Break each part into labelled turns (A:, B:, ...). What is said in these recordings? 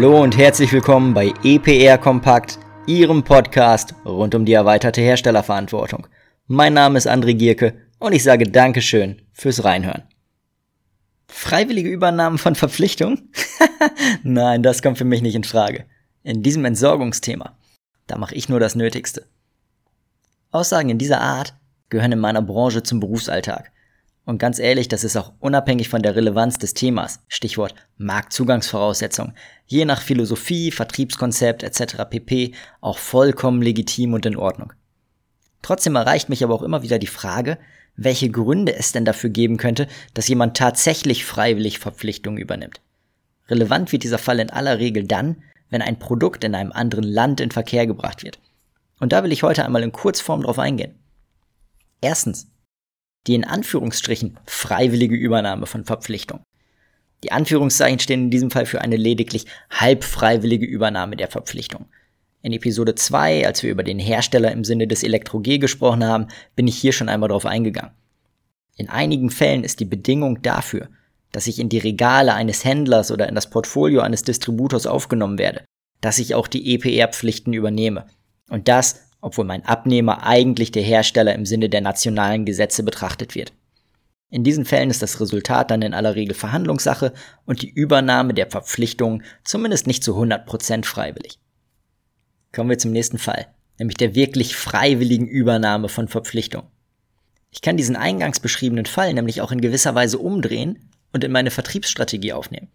A: Hallo und herzlich willkommen bei EPR Kompakt, Ihrem Podcast rund um die erweiterte Herstellerverantwortung. Mein Name ist André Gierke und ich sage Dankeschön fürs Reinhören. Freiwillige Übernahmen von Verpflichtungen? Nein, das kommt für mich nicht in Frage. In diesem Entsorgungsthema, da mache ich nur das Nötigste. Aussagen in dieser Art gehören in meiner Branche zum Berufsalltag. Und ganz ehrlich, das ist auch unabhängig von der Relevanz des Themas, Stichwort Marktzugangsvoraussetzungen, je nach Philosophie, Vertriebskonzept etc. pp. auch vollkommen legitim und in Ordnung. Trotzdem erreicht mich aber auch immer wieder die Frage, welche Gründe es denn dafür geben könnte, dass jemand tatsächlich freiwillig Verpflichtungen übernimmt. Relevant wird dieser Fall in aller Regel dann, wenn ein Produkt in einem anderen Land in Verkehr gebracht wird. Und da will ich heute einmal in Kurzform drauf eingehen. Erstens, die in Anführungsstrichen freiwillige Übernahme von Verpflichtungen. Die Anführungszeichen stehen in diesem Fall für eine lediglich halb freiwillige Übernahme der Verpflichtung. In Episode 2, als wir über den Hersteller im Sinne des Elektro-G gesprochen haben, bin ich hier schon einmal darauf eingegangen. In einigen Fällen ist die Bedingung dafür, dass ich in die Regale eines Händlers oder in das Portfolio eines Distributors aufgenommen werde, dass ich auch die EPR-Pflichten übernehme. Und das, obwohl mein Abnehmer eigentlich der Hersteller im Sinne der nationalen Gesetze betrachtet wird. In diesen Fällen ist das Resultat dann in aller Regel Verhandlungssache und die Übernahme der Verpflichtungen zumindest nicht zu 100% freiwillig. Kommen wir zum nächsten Fall, nämlich der wirklich freiwilligen Übernahme von Verpflichtungen. Ich kann diesen eingangs beschriebenen Fall nämlich auch in gewisser Weise umdrehen und in meine Vertriebsstrategie aufnehmen.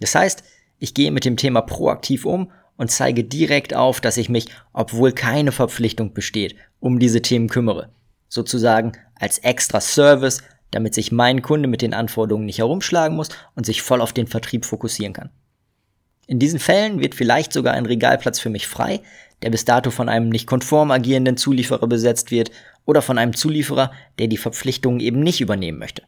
A: Das heißt, ich gehe mit dem Thema proaktiv um und zeige direkt auf, dass ich mich, obwohl keine Verpflichtung besteht, um diese Themen kümmere. Sozusagen als extra Service, damit sich mein Kunde mit den Anforderungen nicht herumschlagen muss und sich voll auf den Vertrieb fokussieren kann. In diesen Fällen wird vielleicht sogar ein Regalplatz für mich frei, der bis dato von einem nicht konform agierenden Zulieferer besetzt wird oder von einem Zulieferer, der die Verpflichtungen eben nicht übernehmen möchte.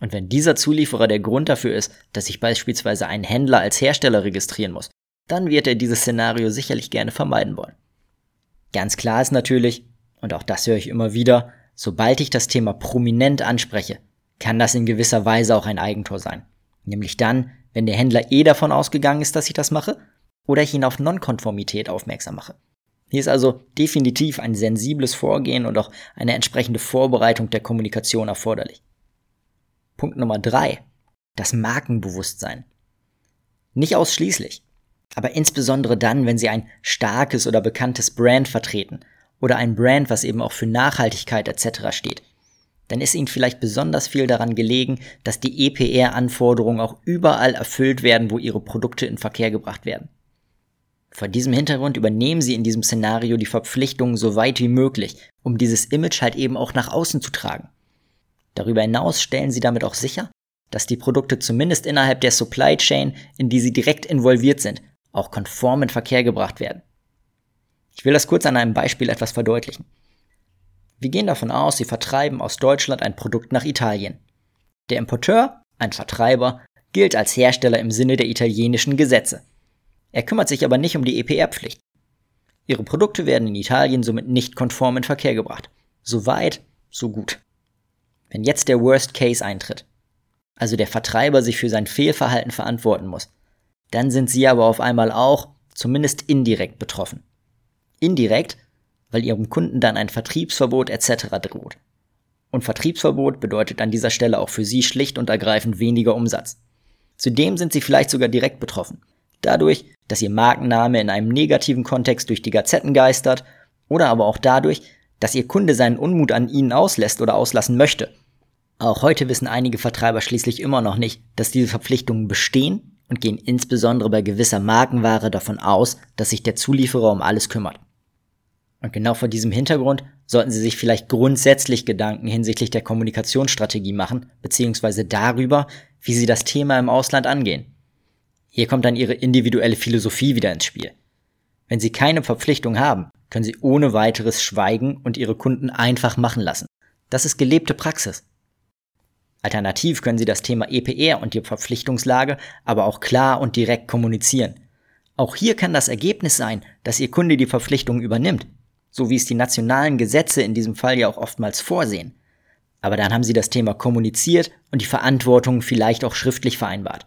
A: Und wenn dieser Zulieferer der Grund dafür ist, dass ich beispielsweise einen Händler als Hersteller registrieren muss, dann wird er dieses Szenario sicherlich gerne vermeiden wollen. Ganz klar ist natürlich, und auch das höre ich immer wieder, sobald ich das Thema prominent anspreche, kann das in gewisser Weise auch ein Eigentor sein. Nämlich dann, wenn der Händler eh davon ausgegangen ist, dass ich das mache, oder ich ihn auf Nonkonformität aufmerksam mache. Hier ist also definitiv ein sensibles Vorgehen und auch eine entsprechende Vorbereitung der Kommunikation erforderlich. Punkt Nummer drei: Das Markenbewusstsein. Nicht ausschließlich, aber insbesondere dann, wenn Sie ein starkes oder bekanntes Brand vertreten oder ein Brand, was eben auch für Nachhaltigkeit etc. steht dann ist Ihnen vielleicht besonders viel daran gelegen, dass die EPR-Anforderungen auch überall erfüllt werden, wo Ihre Produkte in Verkehr gebracht werden. Vor diesem Hintergrund übernehmen Sie in diesem Szenario die Verpflichtungen so weit wie möglich, um dieses Image halt eben auch nach außen zu tragen. Darüber hinaus stellen Sie damit auch sicher, dass die Produkte zumindest innerhalb der Supply Chain, in die sie direkt involviert sind, auch konform in Verkehr gebracht werden. Ich will das kurz an einem Beispiel etwas verdeutlichen. Wir gehen davon aus, sie vertreiben aus Deutschland ein Produkt nach Italien. Der Importeur, ein Vertreiber, gilt als Hersteller im Sinne der italienischen Gesetze. Er kümmert sich aber nicht um die EPR-Pflicht. Ihre Produkte werden in Italien somit nicht konform in Verkehr gebracht. So weit, so gut. Wenn jetzt der Worst Case eintritt, also der Vertreiber sich für sein Fehlverhalten verantworten muss, dann sind Sie aber auf einmal auch, zumindest indirekt betroffen. Indirekt, weil ihrem Kunden dann ein Vertriebsverbot etc. droht. Und Vertriebsverbot bedeutet an dieser Stelle auch für sie schlicht und ergreifend weniger Umsatz. Zudem sind sie vielleicht sogar direkt betroffen. Dadurch, dass ihr Markenname in einem negativen Kontext durch die Gazetten geistert oder aber auch dadurch, dass ihr Kunde seinen Unmut an ihnen auslässt oder auslassen möchte. Auch heute wissen einige Vertreiber schließlich immer noch nicht, dass diese Verpflichtungen bestehen und gehen insbesondere bei gewisser Markenware davon aus, dass sich der Zulieferer um alles kümmert. Und genau vor diesem Hintergrund sollten Sie sich vielleicht grundsätzlich Gedanken hinsichtlich der Kommunikationsstrategie machen, beziehungsweise darüber, wie Sie das Thema im Ausland angehen. Hier kommt dann Ihre individuelle Philosophie wieder ins Spiel. Wenn Sie keine Verpflichtung haben, können Sie ohne weiteres schweigen und Ihre Kunden einfach machen lassen. Das ist gelebte Praxis. Alternativ können Sie das Thema EPR und die Verpflichtungslage aber auch klar und direkt kommunizieren. Auch hier kann das Ergebnis sein, dass Ihr Kunde die Verpflichtung übernimmt, so wie es die nationalen Gesetze in diesem Fall ja auch oftmals vorsehen. Aber dann haben sie das Thema kommuniziert und die Verantwortung vielleicht auch schriftlich vereinbart.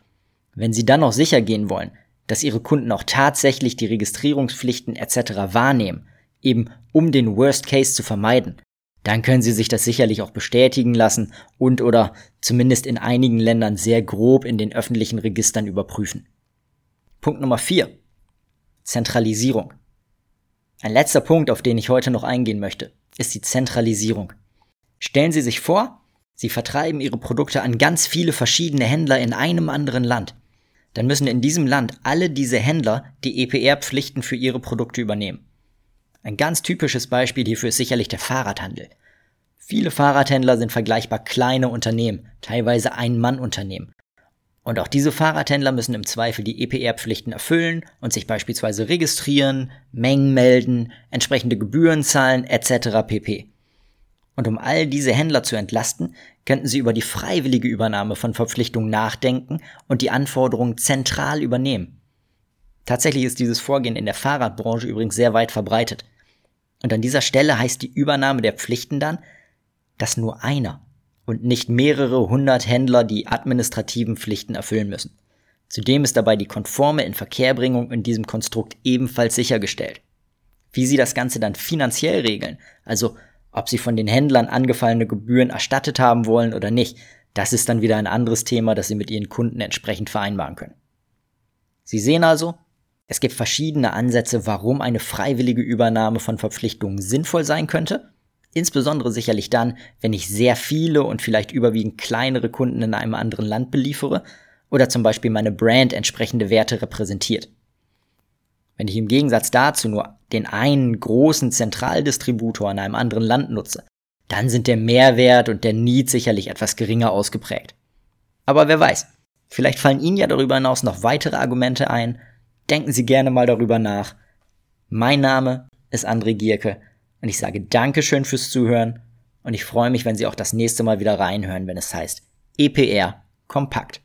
A: Wenn sie dann noch sicher gehen wollen, dass Ihre Kunden auch tatsächlich die Registrierungspflichten etc. wahrnehmen, eben um den Worst Case zu vermeiden, dann können Sie sich das sicherlich auch bestätigen lassen und oder zumindest in einigen Ländern sehr grob in den öffentlichen Registern überprüfen. Punkt Nummer 4. Zentralisierung. Ein letzter Punkt, auf den ich heute noch eingehen möchte, ist die Zentralisierung. Stellen Sie sich vor, Sie vertreiben Ihre Produkte an ganz viele verschiedene Händler in einem anderen Land. Dann müssen in diesem Land alle diese Händler die EPR-Pflichten für ihre Produkte übernehmen. Ein ganz typisches Beispiel hierfür ist sicherlich der Fahrradhandel. Viele Fahrradhändler sind vergleichbar kleine Unternehmen, teilweise Ein-Mann-Unternehmen. Und auch diese Fahrradhändler müssen im Zweifel die EPR-Pflichten erfüllen und sich beispielsweise registrieren, Mengen melden, entsprechende Gebühren zahlen etc. pp. Und um all diese Händler zu entlasten, könnten sie über die freiwillige Übernahme von Verpflichtungen nachdenken und die Anforderungen zentral übernehmen. Tatsächlich ist dieses Vorgehen in der Fahrradbranche übrigens sehr weit verbreitet. Und an dieser Stelle heißt die Übernahme der Pflichten dann, dass nur einer und nicht mehrere hundert Händler die administrativen Pflichten erfüllen müssen. Zudem ist dabei die konforme Inverkehrbringung in diesem Konstrukt ebenfalls sichergestellt. Wie sie das Ganze dann finanziell regeln, also ob sie von den Händlern angefallene Gebühren erstattet haben wollen oder nicht, das ist dann wieder ein anderes Thema, das sie mit ihren Kunden entsprechend vereinbaren können. Sie sehen also, es gibt verschiedene Ansätze, warum eine freiwillige Übernahme von Verpflichtungen sinnvoll sein könnte Insbesondere sicherlich dann, wenn ich sehr viele und vielleicht überwiegend kleinere Kunden in einem anderen Land beliefere oder zum Beispiel meine Brand entsprechende Werte repräsentiert. Wenn ich im Gegensatz dazu nur den einen großen Zentraldistributor in einem anderen Land nutze, dann sind der Mehrwert und der Need sicherlich etwas geringer ausgeprägt. Aber wer weiß, vielleicht fallen Ihnen ja darüber hinaus noch weitere Argumente ein. Denken Sie gerne mal darüber nach. Mein Name ist André Gierke und ich sage Dankeschön fürs Zuhören und ich freue mich, wenn Sie auch das nächste Mal wieder reinhören, wenn es heißt EPR kompakt.